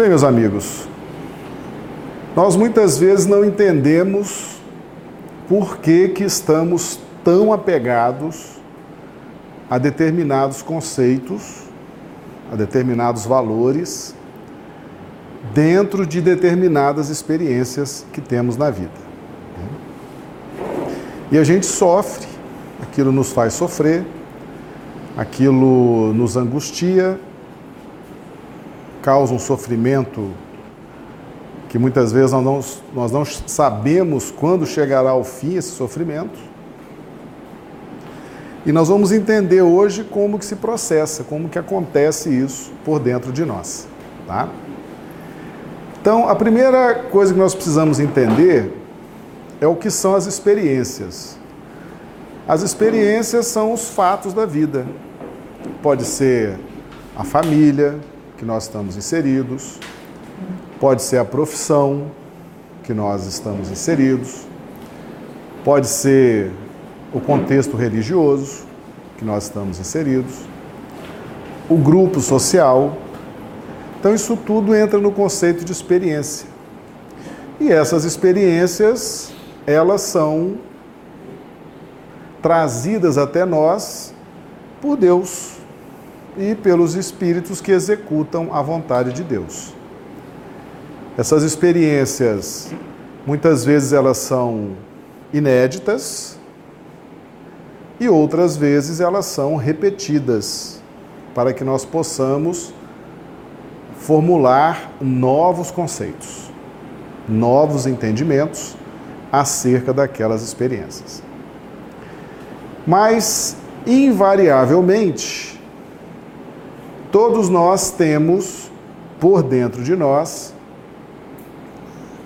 Bem, meus amigos, nós muitas vezes não entendemos por que, que estamos tão apegados a determinados conceitos, a determinados valores, dentro de determinadas experiências que temos na vida. E a gente sofre, aquilo nos faz sofrer, aquilo nos angustia, causa um sofrimento que muitas vezes nós não, nós não sabemos quando chegará ao fim esse sofrimento. E nós vamos entender hoje como que se processa, como que acontece isso por dentro de nós, tá? Então, a primeira coisa que nós precisamos entender é o que são as experiências. As experiências são os fatos da vida. Pode ser a família que nós estamos inseridos, pode ser a profissão que nós estamos inseridos, pode ser o contexto religioso que nós estamos inseridos, o grupo social. Então, isso tudo entra no conceito de experiência. E essas experiências, elas são trazidas até nós por Deus e pelos espíritos que executam a vontade de Deus. Essas experiências, muitas vezes elas são inéditas e outras vezes elas são repetidas para que nós possamos formular novos conceitos, novos entendimentos acerca daquelas experiências. Mas, invariavelmente, todos nós temos por dentro de nós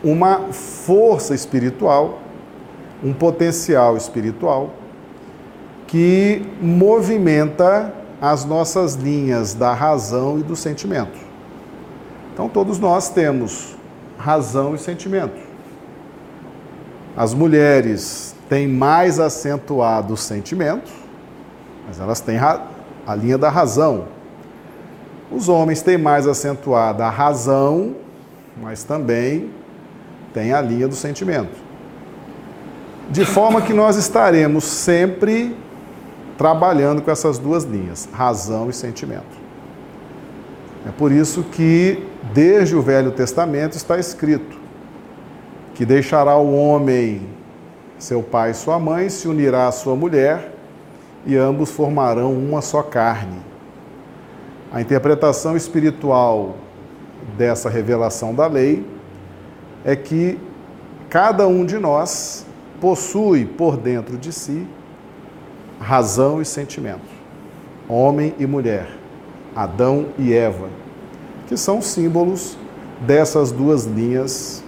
uma força espiritual, um potencial espiritual que movimenta as nossas linhas da razão e do sentimento. Então, todos nós temos razão e sentimento. As mulheres têm mais acentuado o sentimento, mas elas têm a linha da razão. Os homens têm mais acentuada a razão, mas também tem a linha do sentimento. De forma que nós estaremos sempre trabalhando com essas duas linhas, razão e sentimento. É por isso que, desde o Velho Testamento, está escrito que deixará o homem seu pai e sua mãe, se unirá à sua mulher, e ambos formarão uma só carne. A interpretação espiritual dessa revelação da lei é que cada um de nós possui por dentro de si razão e sentimento. Homem e mulher, Adão e Eva, que são símbolos dessas duas linhas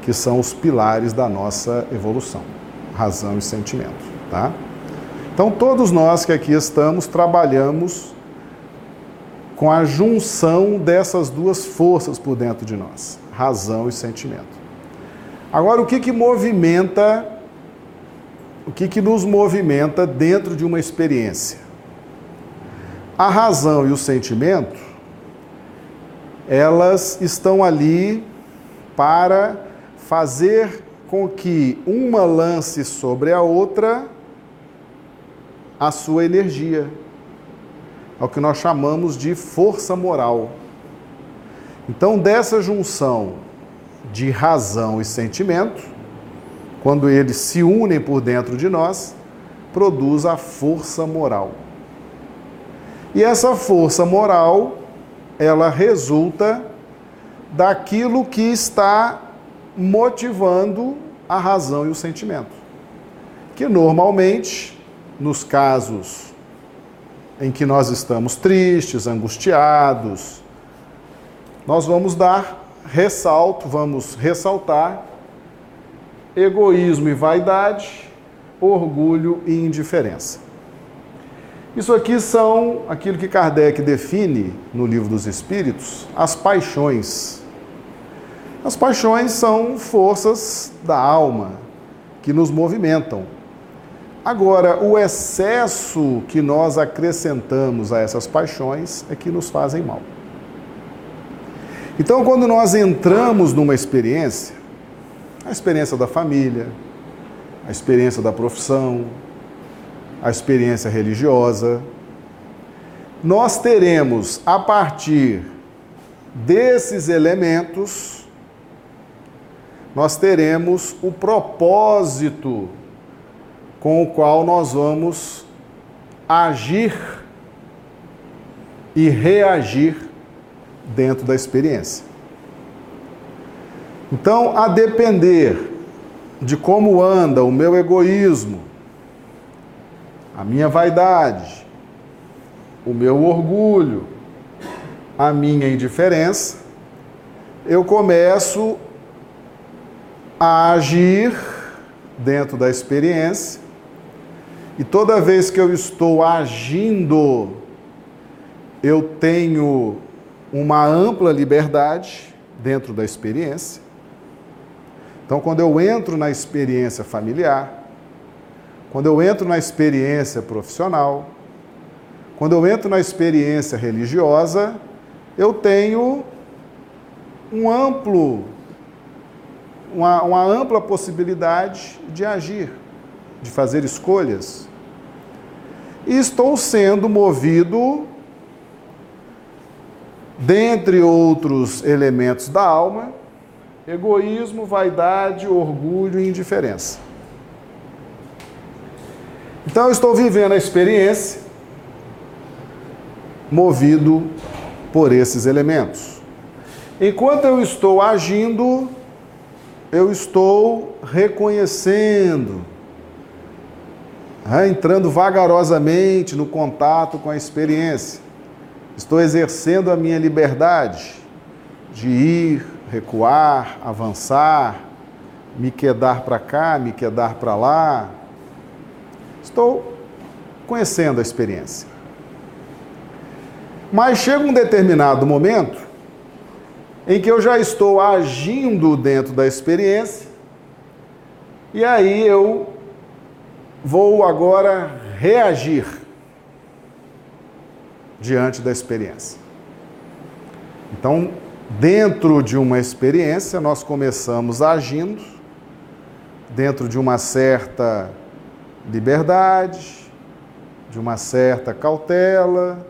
que são os pilares da nossa evolução, razão e sentimento, tá? Então todos nós que aqui estamos trabalhamos com a junção dessas duas forças por dentro de nós razão e sentimento. Agora, o que, que movimenta, o que, que nos movimenta dentro de uma experiência? A razão e o sentimento, elas estão ali para fazer com que uma lance sobre a outra a sua energia. É o que nós chamamos de força moral. Então, dessa junção de razão e sentimento, quando eles se unem por dentro de nós, produz a força moral. E essa força moral, ela resulta daquilo que está motivando a razão e o sentimento. Que normalmente, nos casos em que nós estamos tristes, angustiados, nós vamos dar ressalto, vamos ressaltar egoísmo e vaidade, orgulho e indiferença. Isso aqui são aquilo que Kardec define no Livro dos Espíritos, as paixões. As paixões são forças da alma que nos movimentam. Agora, o excesso que nós acrescentamos a essas paixões é que nos fazem mal. Então, quando nós entramos numa experiência, a experiência da família, a experiência da profissão, a experiência religiosa, nós teremos a partir desses elementos, nós teremos o propósito com o qual nós vamos agir e reagir dentro da experiência. Então, a depender de como anda o meu egoísmo, a minha vaidade, o meu orgulho, a minha indiferença, eu começo a agir dentro da experiência, e toda vez que eu estou agindo, eu tenho uma ampla liberdade dentro da experiência. Então, quando eu entro na experiência familiar, quando eu entro na experiência profissional, quando eu entro na experiência religiosa, eu tenho um amplo, uma, uma ampla possibilidade de agir, de fazer escolhas. Estou sendo movido, dentre outros elementos da alma, egoísmo, vaidade, orgulho e indiferença. Então eu estou vivendo a experiência movido por esses elementos. Enquanto eu estou agindo, eu estou reconhecendo, entrando vagarosamente no contato com a experiência. Estou exercendo a minha liberdade de ir, recuar, avançar, me quedar para cá, me quedar para lá. Estou conhecendo a experiência. Mas chega um determinado momento em que eu já estou agindo dentro da experiência, e aí eu vou agora reagir diante da experiência. Então, dentro de uma experiência, nós começamos agindo dentro de uma certa liberdade, de uma certa cautela,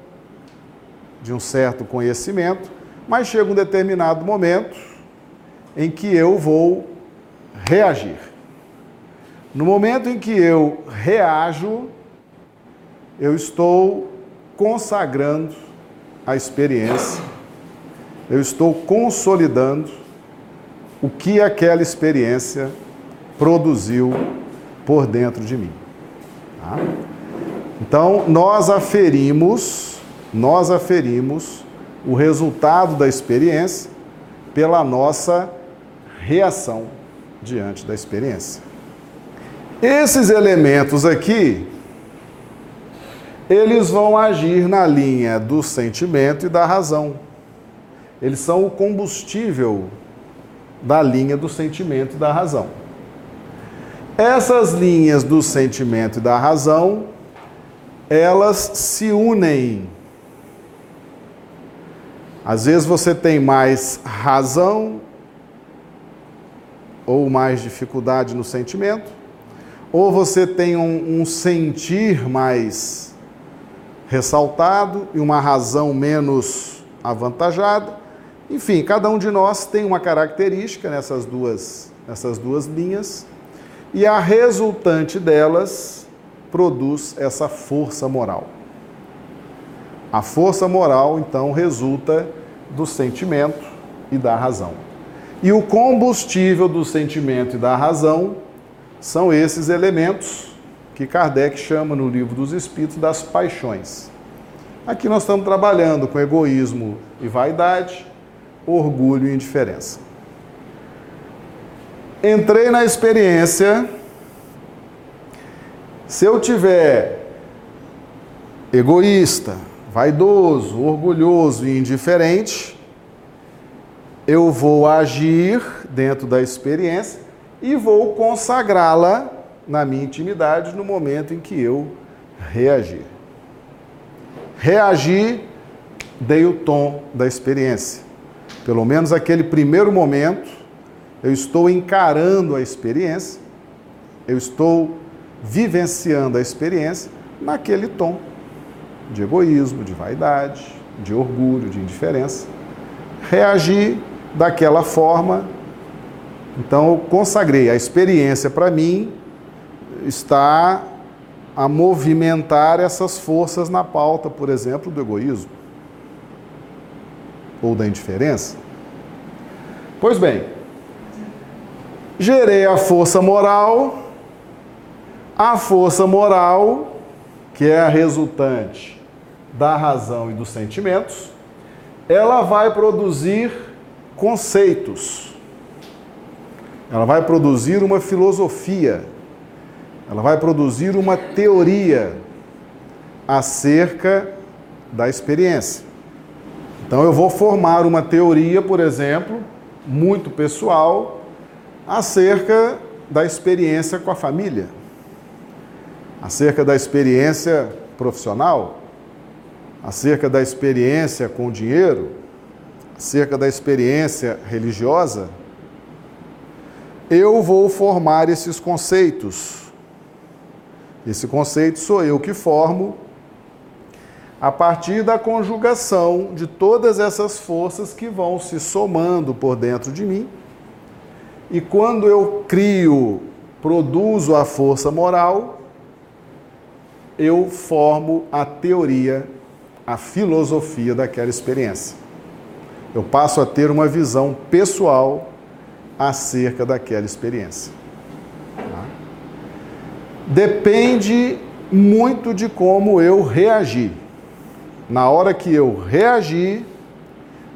de um certo conhecimento, mas chega um determinado momento em que eu vou reagir. No momento em que eu reajo, eu estou consagrando a experiência, eu estou consolidando o que aquela experiência produziu por dentro de mim. Tá? Então, nós aferimos nós aferimos o resultado da experiência pela nossa reação diante da experiência. Esses elementos aqui, eles vão agir na linha do sentimento e da razão. Eles são o combustível da linha do sentimento e da razão. Essas linhas do sentimento e da razão, elas se unem às vezes você tem mais razão ou mais dificuldade no sentimento, ou você tem um, um sentir mais ressaltado e uma razão menos avantajada. Enfim, cada um de nós tem uma característica nessas duas, nessas duas linhas, e a resultante delas produz essa força moral. A força moral, então, resulta do sentimento e da razão. E o combustível do sentimento e da razão são esses elementos que Kardec chama no livro dos Espíritos das paixões. Aqui nós estamos trabalhando com egoísmo e vaidade, orgulho e indiferença. Entrei na experiência. Se eu tiver egoísta, vaidoso, orgulhoso e indiferente, eu vou agir dentro da experiência e vou consagrá-la na minha intimidade no momento em que eu reagir. Reagir, dei o tom da experiência. Pelo menos aquele primeiro momento, eu estou encarando a experiência, eu estou vivenciando a experiência naquele tom de egoísmo, de vaidade, de orgulho, de indiferença. Reagir daquela forma. Então, eu consagrei a experiência para mim está a movimentar essas forças na pauta, por exemplo, do egoísmo ou da indiferença. Pois bem, gerei a força moral, a força moral, que é a resultante da razão e dos sentimentos, ela vai produzir conceitos. Ela vai produzir uma filosofia. Ela vai produzir uma teoria acerca da experiência. Então eu vou formar uma teoria, por exemplo, muito pessoal, acerca da experiência com a família, acerca da experiência profissional, acerca da experiência com o dinheiro, acerca da experiência religiosa, eu vou formar esses conceitos. Esse conceito sou eu que formo a partir da conjugação de todas essas forças que vão se somando por dentro de mim. E quando eu crio, produzo a força moral, eu formo a teoria, a filosofia daquela experiência. Eu passo a ter uma visão pessoal acerca daquela experiência. Tá? Depende muito de como eu reagir. Na hora que eu reagir,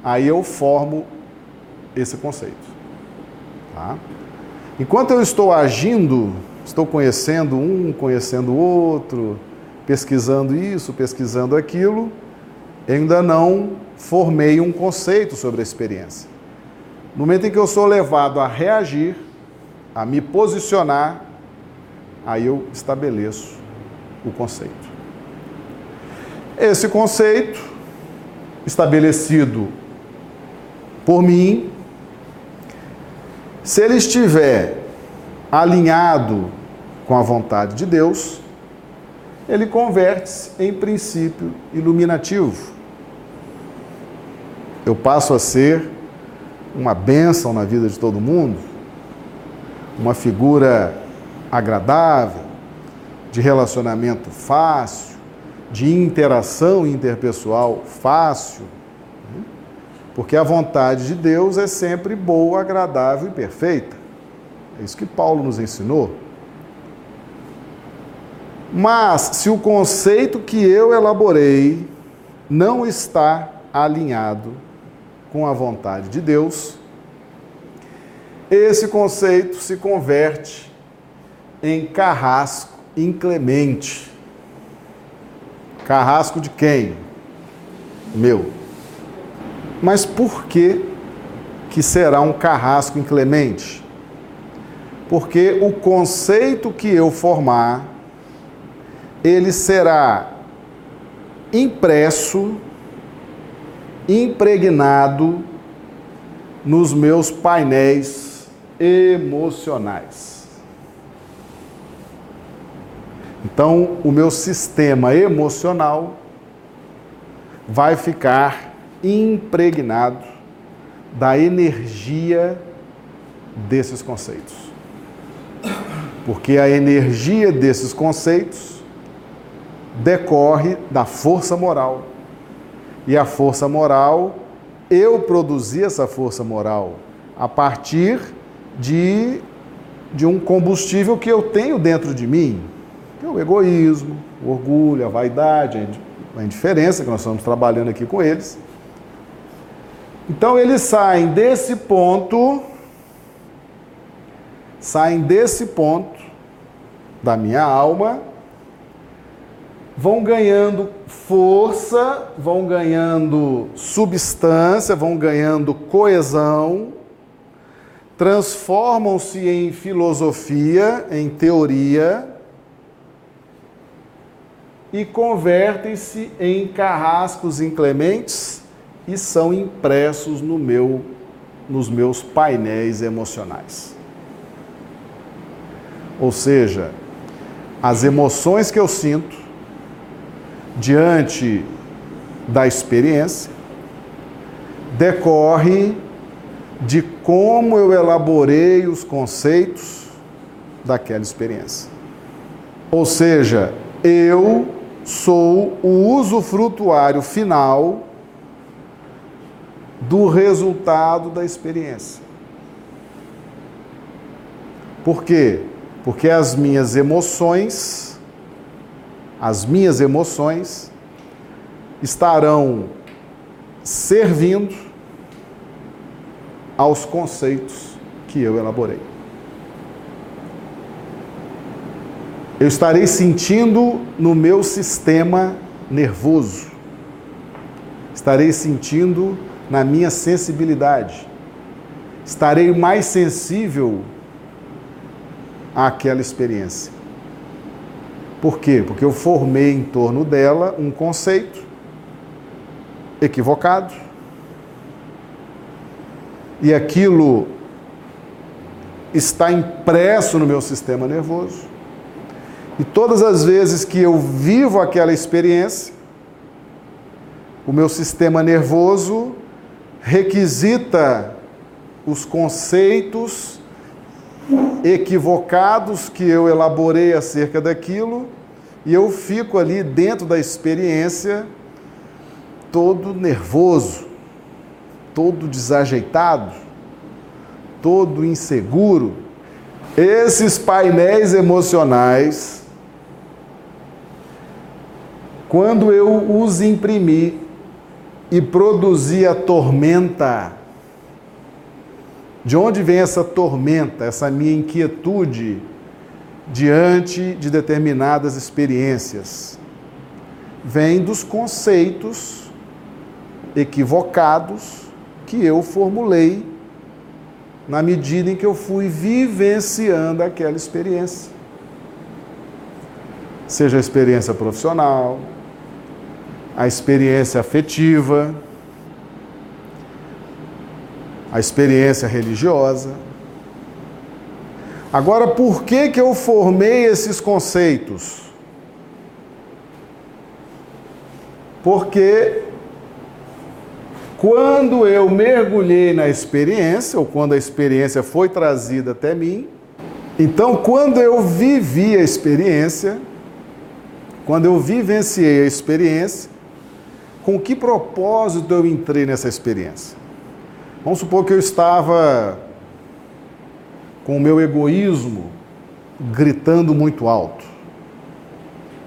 aí eu formo esse conceito. Tá? Enquanto eu estou agindo, estou conhecendo um, conhecendo o outro, pesquisando isso, pesquisando aquilo, ainda não formei um conceito sobre a experiência. No momento em que eu sou levado a reagir, a me posicionar, aí eu estabeleço o conceito. Esse conceito, estabelecido por mim, se ele estiver alinhado com a vontade de Deus, ele converte-se em princípio iluminativo. Eu passo a ser uma bênção na vida de todo mundo, uma figura agradável, de relacionamento fácil, de interação interpessoal fácil, né? porque a vontade de Deus é sempre boa, agradável e perfeita. É isso que Paulo nos ensinou. Mas se o conceito que eu elaborei não está alinhado com a vontade de Deus, esse conceito se converte em carrasco inclemente Carrasco de quem? Meu. Mas por que que será um carrasco inclemente? Porque o conceito que eu formar, ele será impresso, impregnado nos meus painéis emocionais. Então, o meu sistema emocional vai ficar impregnado da energia desses conceitos. Porque a energia desses conceitos decorre da força moral. E a força moral, eu produzi essa força moral a partir de, de um combustível que eu tenho dentro de mim, que é o egoísmo, o orgulho, a vaidade, a indiferença, que nós estamos trabalhando aqui com eles. Então eles saem desse ponto, saem desse ponto da minha alma, vão ganhando força, vão ganhando substância, vão ganhando coesão, transformam-se em filosofia, em teoria, e convertem-se em carrascos inclementes e são impressos no meu, nos meus painéis emocionais. Ou seja, as emoções que eu sinto diante da experiência decorre de como eu elaborei os conceitos daquela experiência. Ou seja, eu sou o usufrutuário final do resultado da experiência. Por quê? Porque as minhas emoções, as minhas emoções estarão servindo aos conceitos que eu elaborei. Eu estarei sentindo no meu sistema nervoso, estarei sentindo na minha sensibilidade, estarei mais sensível àquela experiência. Por quê? Porque eu formei em torno dela um conceito equivocado e aquilo está impresso no meu sistema nervoso. E todas as vezes que eu vivo aquela experiência, o meu sistema nervoso requisita os conceitos equivocados que eu elaborei acerca daquilo, e eu fico ali dentro da experiência todo nervoso, todo desajeitado, todo inseguro. Esses painéis emocionais, quando eu os imprimi e produzi a tormenta, de onde vem essa tormenta, essa minha inquietude diante de determinadas experiências? Vem dos conceitos equivocados que eu formulei na medida em que eu fui vivenciando aquela experiência. Seja a experiência profissional, a experiência afetiva, a experiência religiosa. Agora, por que, que eu formei esses conceitos? Porque quando eu mergulhei na experiência, ou quando a experiência foi trazida até mim, então quando eu vivi a experiência, quando eu vivenciei a experiência, com que propósito eu entrei nessa experiência? Vamos supor que eu estava com o meu egoísmo gritando muito alto.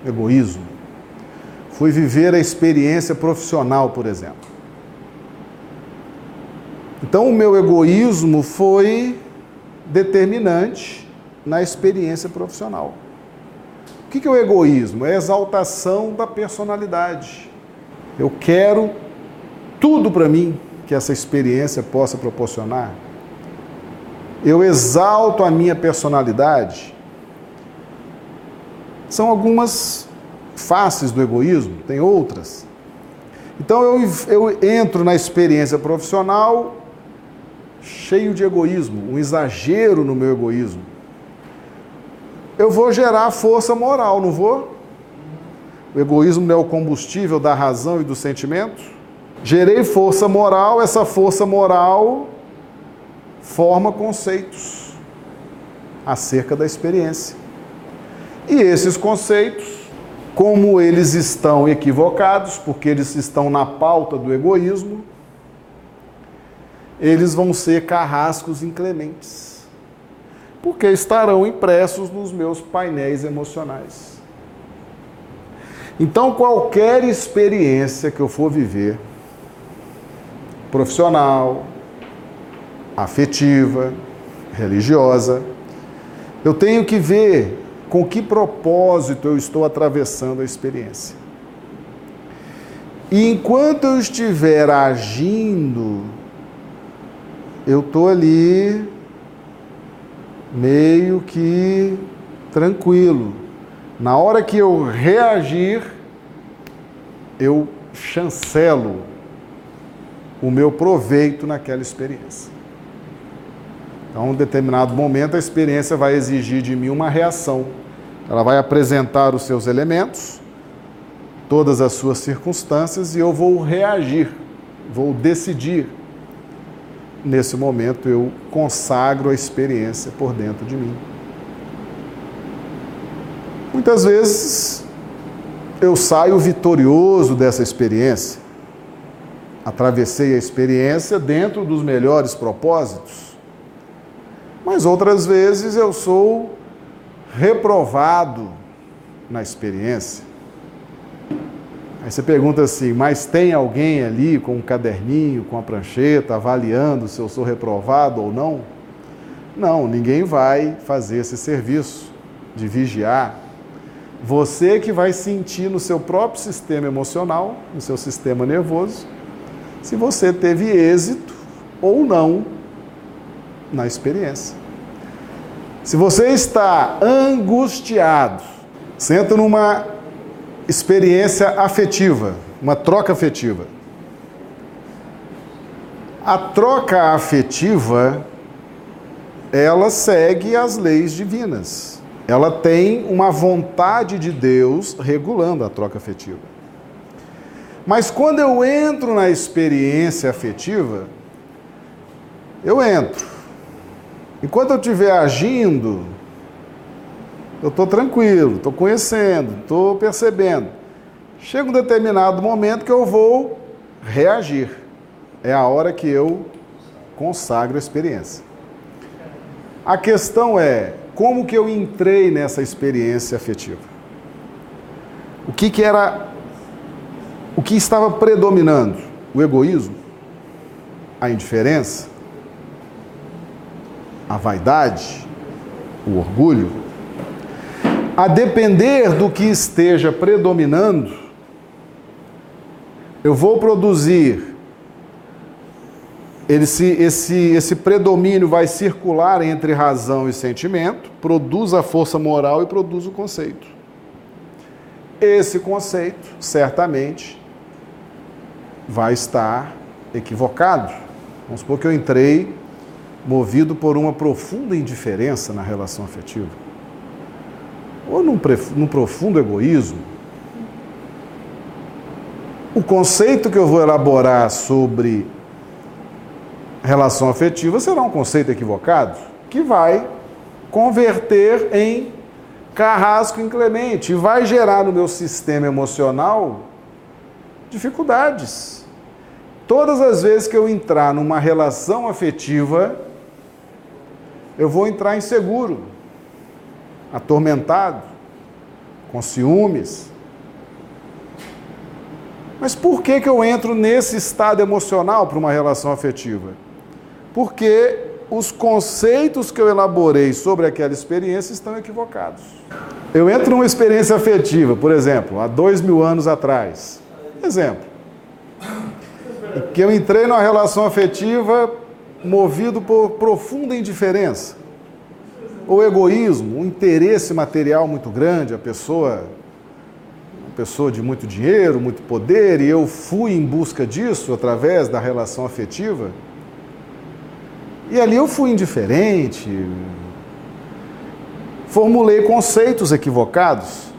Egoísmo. Fui viver a experiência profissional, por exemplo. Então, o meu egoísmo foi determinante na experiência profissional. O que é o egoísmo? É a exaltação da personalidade. Eu quero tudo para mim que essa experiência possa proporcionar. Eu exalto a minha personalidade. São algumas faces do egoísmo, tem outras. Então eu, eu entro na experiência profissional cheio de egoísmo, um exagero no meu egoísmo, eu vou gerar força moral, não vou? O egoísmo é o combustível da razão e do sentimento. Gerei força moral, essa força moral forma conceitos acerca da experiência. E esses conceitos, como eles estão equivocados, porque eles estão na pauta do egoísmo, eles vão ser carrascos inclementes, porque estarão impressos nos meus painéis emocionais. Então, qualquer experiência que eu for viver, profissional, afetiva, religiosa, eu tenho que ver com que propósito eu estou atravessando a experiência. E enquanto eu estiver agindo eu tô ali meio que tranquilo. Na hora que eu reagir, eu chancelo o meu proveito naquela experiência. Então, em um determinado momento, a experiência vai exigir de mim uma reação. Ela vai apresentar os seus elementos, todas as suas circunstâncias, e eu vou reagir, vou decidir. Nesse momento, eu consagro a experiência por dentro de mim. Muitas vezes eu saio vitorioso dessa experiência. Atravessei a experiência dentro dos melhores propósitos. Mas outras vezes eu sou reprovado na experiência. Aí você pergunta assim, mas tem alguém ali com um caderninho, com a prancheta, avaliando se eu sou reprovado ou não? Não, ninguém vai fazer esse serviço de vigiar você que vai sentir no seu próprio sistema emocional, no seu sistema nervoso, se você teve êxito ou não na experiência. Se você está angustiado, senta numa experiência afetiva, uma troca afetiva. A troca afetiva, ela segue as leis divinas ela tem uma vontade de Deus regulando a troca afetiva. Mas quando eu entro na experiência afetiva, eu entro. Enquanto eu estiver agindo, eu estou tranquilo, estou conhecendo, estou percebendo. Chega um determinado momento que eu vou reagir. É a hora que eu consagro a experiência. A questão é, como que eu entrei nessa experiência afetiva? O que, que era. O que estava predominando? O egoísmo? A indiferença? A vaidade? O orgulho? A depender do que esteja predominando, eu vou produzir esse, esse, esse predomínio vai circular entre razão e sentimento, produz a força moral e produz o conceito. Esse conceito, certamente, vai estar equivocado. Vamos supor que eu entrei movido por uma profunda indiferença na relação afetiva, ou num, num profundo egoísmo. O conceito que eu vou elaborar sobre relação afetiva será um conceito equivocado que vai converter em carrasco inclemente e vai gerar no meu sistema emocional dificuldades. Todas as vezes que eu entrar numa relação afetiva, eu vou entrar inseguro, atormentado, com ciúmes. Mas por que, que eu entro nesse estado emocional para uma relação afetiva? porque os conceitos que eu elaborei sobre aquela experiência estão equivocados. Eu entro numa experiência afetiva, por exemplo, há dois mil anos atrás. Exemplo. Que eu entrei numa relação afetiva movido por profunda indiferença, ou egoísmo, um interesse material muito grande, a pessoa pessoa de muito dinheiro, muito poder, e eu fui em busca disso através da relação afetiva e ali eu fui indiferente, formulei conceitos equivocados,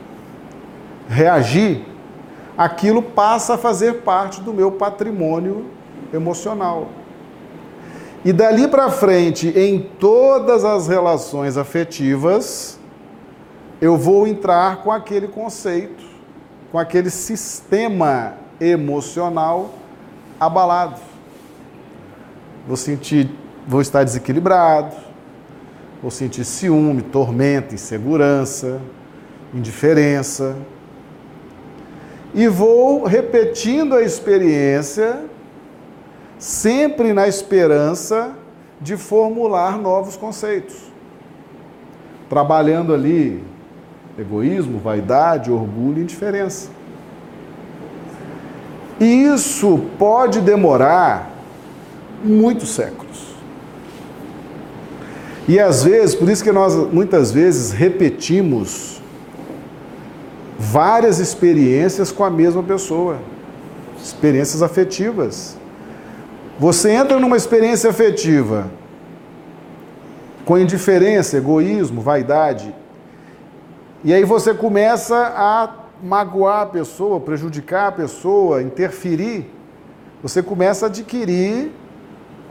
reagi, aquilo passa a fazer parte do meu patrimônio emocional. E dali para frente, em todas as relações afetivas, eu vou entrar com aquele conceito, com aquele sistema emocional abalado. Vou sentir vou estar desequilibrado, vou sentir ciúme, tormento, insegurança, indiferença. E vou repetindo a experiência, sempre na esperança de formular novos conceitos. Trabalhando ali egoísmo, vaidade, orgulho e indiferença. E isso pode demorar muitos séculos. E às vezes, por isso que nós muitas vezes repetimos várias experiências com a mesma pessoa, experiências afetivas. Você entra numa experiência afetiva com indiferença, egoísmo, vaidade, e aí você começa a magoar a pessoa, prejudicar a pessoa, interferir, você começa a adquirir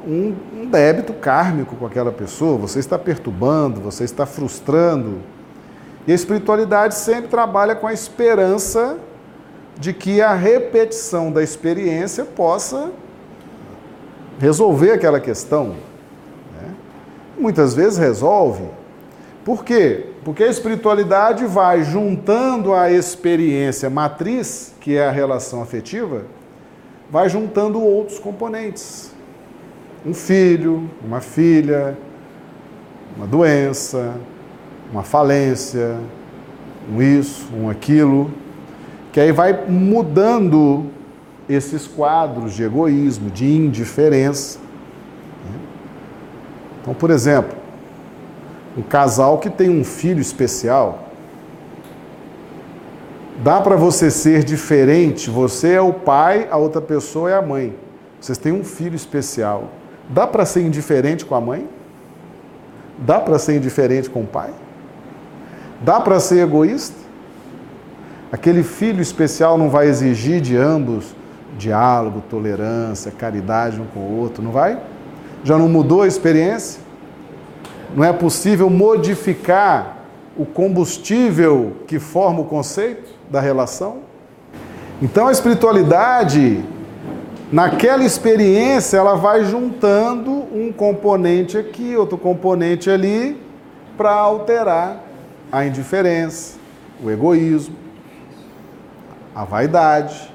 um, débito kármico com aquela pessoa, você está perturbando, você está frustrando. E a espiritualidade sempre trabalha com a esperança de que a repetição da experiência possa resolver aquela questão. Né? Muitas vezes resolve. Por quê? Porque a espiritualidade vai juntando a experiência matriz, que é a relação afetiva, vai juntando outros componentes. Um filho, uma filha, uma doença, uma falência, um isso, um aquilo, que aí vai mudando esses quadros de egoísmo, de indiferença. Então, por exemplo, um casal que tem um filho especial, dá para você ser diferente, você é o pai, a outra pessoa é a mãe. Vocês têm um filho especial. Dá para ser indiferente com a mãe? Dá para ser indiferente com o pai? Dá para ser egoísta? Aquele filho especial não vai exigir de ambos diálogo, tolerância, caridade um com o outro, não vai? Já não mudou a experiência? Não é possível modificar o combustível que forma o conceito da relação? Então a espiritualidade, naquela experiência, ela vai juntando um componente aqui, outro componente ali, para alterar a indiferença, o egoísmo, a vaidade,